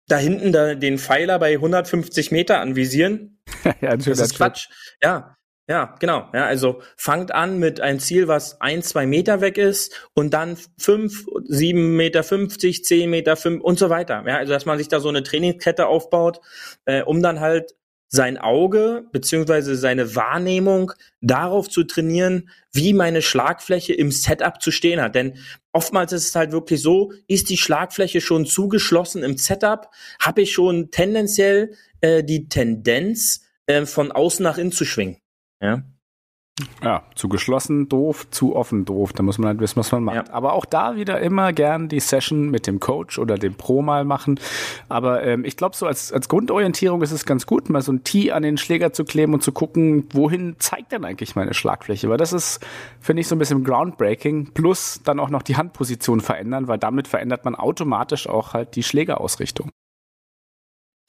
da hinten da den Pfeiler bei 150 Meter anvisieren. ja, das ist Quatsch. Ja, ja, genau. Ja, also fangt an mit einem Ziel, was ein, zwei Meter weg ist und dann fünf, sieben Meter fünfzig, zehn Meter fünf und so weiter. Ja, also dass man sich da so eine Trainingskette aufbaut, äh, um dann halt sein Auge beziehungsweise seine Wahrnehmung darauf zu trainieren, wie meine Schlagfläche im Setup zu stehen hat. Denn oftmals ist es halt wirklich so, ist die Schlagfläche schon zugeschlossen im Setup, habe ich schon tendenziell äh, die Tendenz, äh, von außen nach innen zu schwingen. Ja. Ja, zu geschlossen doof, zu offen doof. Da muss man halt wissen, was man macht. Ja. Aber auch da wieder immer gern die Session mit dem Coach oder dem Pro mal machen. Aber ähm, ich glaube, so als, als Grundorientierung ist es ganz gut, mal so ein Tee an den Schläger zu kleben und zu gucken, wohin zeigt denn eigentlich meine Schlagfläche? Weil das ist, finde ich, so ein bisschen groundbreaking. Plus dann auch noch die Handposition verändern, weil damit verändert man automatisch auch halt die Schlägerausrichtung.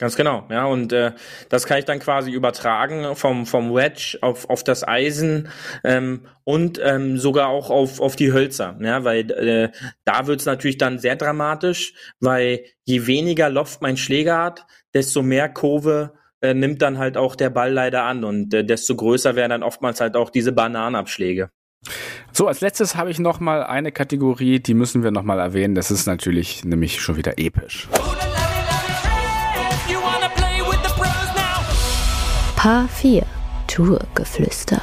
Ganz genau, ja, und äh, das kann ich dann quasi übertragen vom, vom Wedge auf, auf das Eisen ähm, und ähm, sogar auch auf, auf die Hölzer, ja, weil äh, da wird's natürlich dann sehr dramatisch, weil je weniger Loft mein Schläger hat, desto mehr Kurve äh, nimmt dann halt auch der Ball leider an und äh, desto größer werden dann oftmals halt auch diese Bananenabschläge. So, als letztes habe ich noch mal eine Kategorie, die müssen wir noch mal erwähnen. Das ist natürlich nämlich schon wieder episch. Paar 4 Tourgeflüster.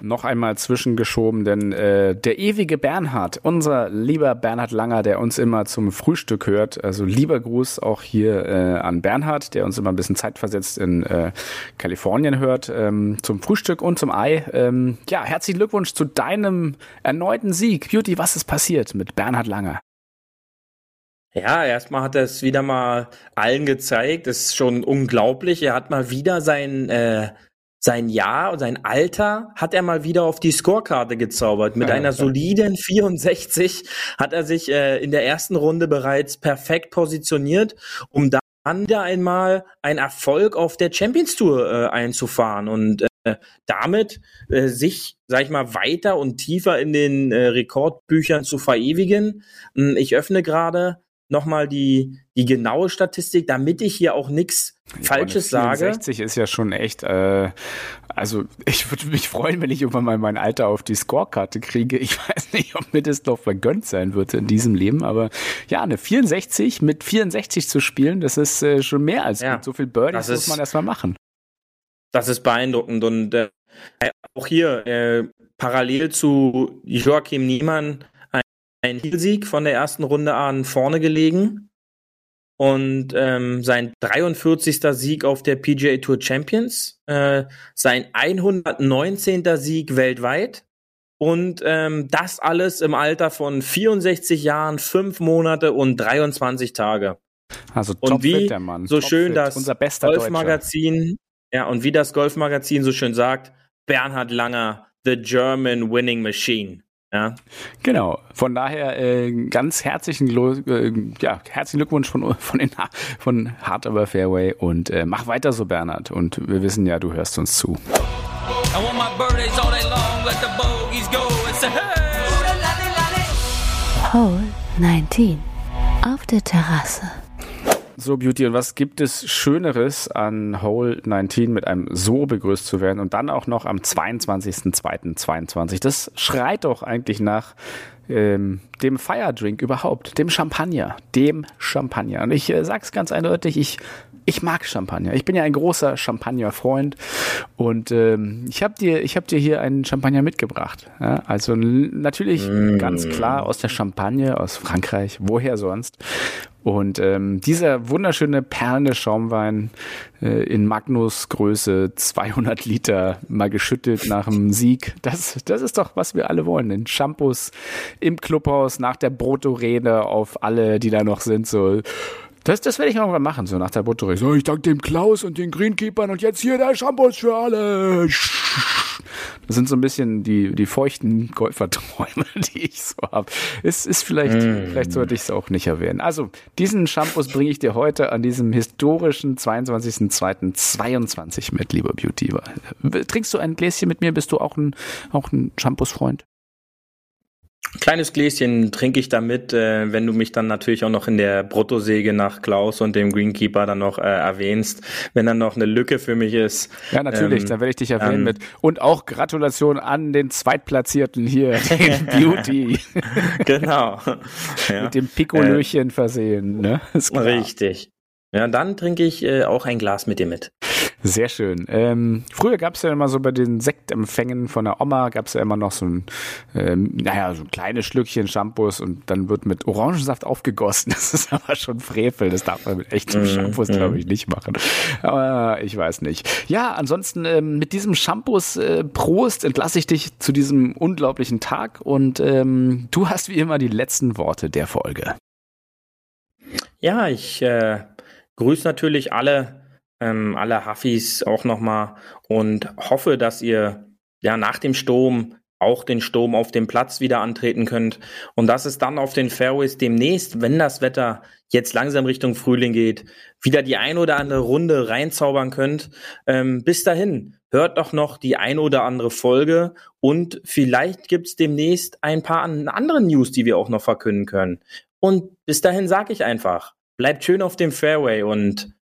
Noch einmal zwischengeschoben, denn äh, der ewige Bernhard, unser lieber Bernhard Langer, der uns immer zum Frühstück hört, also lieber Gruß auch hier äh, an Bernhard, der uns immer ein bisschen zeitversetzt in äh, Kalifornien hört, ähm, zum Frühstück und zum Ei. Ähm, ja, herzlichen Glückwunsch zu deinem erneuten Sieg. Beauty, was ist passiert mit Bernhard Langer? Ja, erstmal hat er es wieder mal allen gezeigt. Das ist schon unglaublich. Er hat mal wieder sein, äh, sein Jahr und sein Alter hat er mal wieder auf die Scorekarte gezaubert. Mit ja, einer soliden 64 hat er sich äh, in der ersten Runde bereits perfekt positioniert, um dann wieder einmal einen Erfolg auf der Champions Tour äh, einzufahren und äh, damit äh, sich, sag ich mal, weiter und tiefer in den äh, Rekordbüchern zu verewigen. Hm, ich öffne gerade nochmal die, die genaue Statistik, damit ich hier auch nichts Falsches ja, sage. 64 ist ja schon echt, äh, also ich würde mich freuen, wenn ich irgendwann mal mein Alter auf die Scorekarte kriege. Ich weiß nicht, ob mir das noch vergönnt sein wird in diesem Leben, aber ja, eine 64 mit 64 zu spielen, das ist äh, schon mehr als Ja, gut. So viel Birdies das muss man erstmal machen. Das ist beeindruckend und äh, auch hier äh, parallel zu Joachim Niemann ein, Sieg von der ersten Runde an vorne gelegen und ähm, sein 43. Sieg auf der PGA Tour Champions, äh, sein 119. Sieg weltweit und ähm, das alles im Alter von 64 Jahren, 5 Monate und 23 Tage. Also Und topfit, wie der Mann. so schön Topfit. das Unser bester. Golfmagazin, ja, und wie das Golfmagazin so schön sagt, Bernhard Langer, the German winning machine. Ja, Genau. Von daher äh, ganz herzlichen, Glo äh, ja, herzlichen Glückwunsch von, von, den, von Hard Aber Fairway und äh, mach weiter so, Bernhard. Und wir wissen ja, du hörst uns zu. Hole 19. Auf der Terrasse. So, Beauty, und was gibt es Schöneres an Hole 19 mit einem so begrüßt zu werden und dann auch noch am 22.02.22? Das schreit doch eigentlich nach ähm, dem Feierdrink überhaupt, dem Champagner, dem Champagner. Und ich äh, sag's ganz eindeutig, ich ich mag Champagner. Ich bin ja ein großer Champagner-Freund und ähm, ich habe dir, ich habe dir hier einen Champagner mitgebracht. Ja? Also natürlich ganz klar aus der Champagne aus Frankreich. Woher sonst? Und ähm, dieser wunderschöne perlende Schaumwein äh, in Magnus Größe 200 Liter mal geschüttelt nach dem Sieg, das, das ist doch, was wir alle wollen. Den Shampoos im Clubhaus nach der Brutto-Rede auf alle, die da noch sind, so das, das werde ich irgendwann machen, so nach der Brutto-Rede. So, ich danke dem Klaus und den Greenkeepern und jetzt hier der Shampoos für alle. Das sind so ein bisschen die, die feuchten Golferträume, die ich so habe. Es ist vielleicht, vielleicht sollte ich es auch nicht erwähnen. Also, diesen Shampoos bringe ich dir heute an diesem historischen 22.02.22 mit, lieber Beauty. Trinkst du ein Gläschen mit mir? Bist du auch ein, auch ein Shampoos-Freund? Kleines Gläschen trinke ich damit, äh, wenn du mich dann natürlich auch noch in der Bruttosäge nach Klaus und dem Greenkeeper dann noch äh, erwähnst, wenn dann noch eine Lücke für mich ist. Ja, natürlich, Ähm, da werde ich dich erwähnen ähm, mit. Und auch Gratulation an den Zweitplatzierten hier, den Beauty, Genau. ja. mit dem Pikolöchen versehen. Ne? Richtig. Ja, dann trinke ich äh, auch ein Glas mit dir mit. Sehr schön. Ähm, früher gab es ja immer so bei den Sektempfängen von der Oma, gab es ja immer noch so ein, ähm, naja, so ein kleines Schlückchen Shampoos und dann wird mit Orangensaft aufgegossen. Das ist aber schon Frevel. Das darf man mit echtem Shampoos, glaube ich, nicht machen. Aber ich weiß nicht. Ja, ansonsten ähm, mit diesem Shampoos äh, Prost entlasse ich dich zu diesem unglaublichen Tag und ähm, du hast wie immer die letzten Worte der Folge. Ja, ich äh, grüße natürlich alle, ähm, alle Huffis auch nochmal und hoffe, dass ihr ja nach dem Sturm auch den Sturm auf dem Platz wieder antreten könnt und dass es dann auf den Fairways demnächst, wenn das Wetter jetzt langsam Richtung Frühling geht, wieder die ein oder andere Runde reinzaubern könnt. Ähm, bis dahin, hört doch noch die ein oder andere Folge und vielleicht gibt's demnächst ein paar an- andere News, die wir auch noch verkünden können. Und bis dahin sage ich einfach, bleibt schön auf dem Fairway und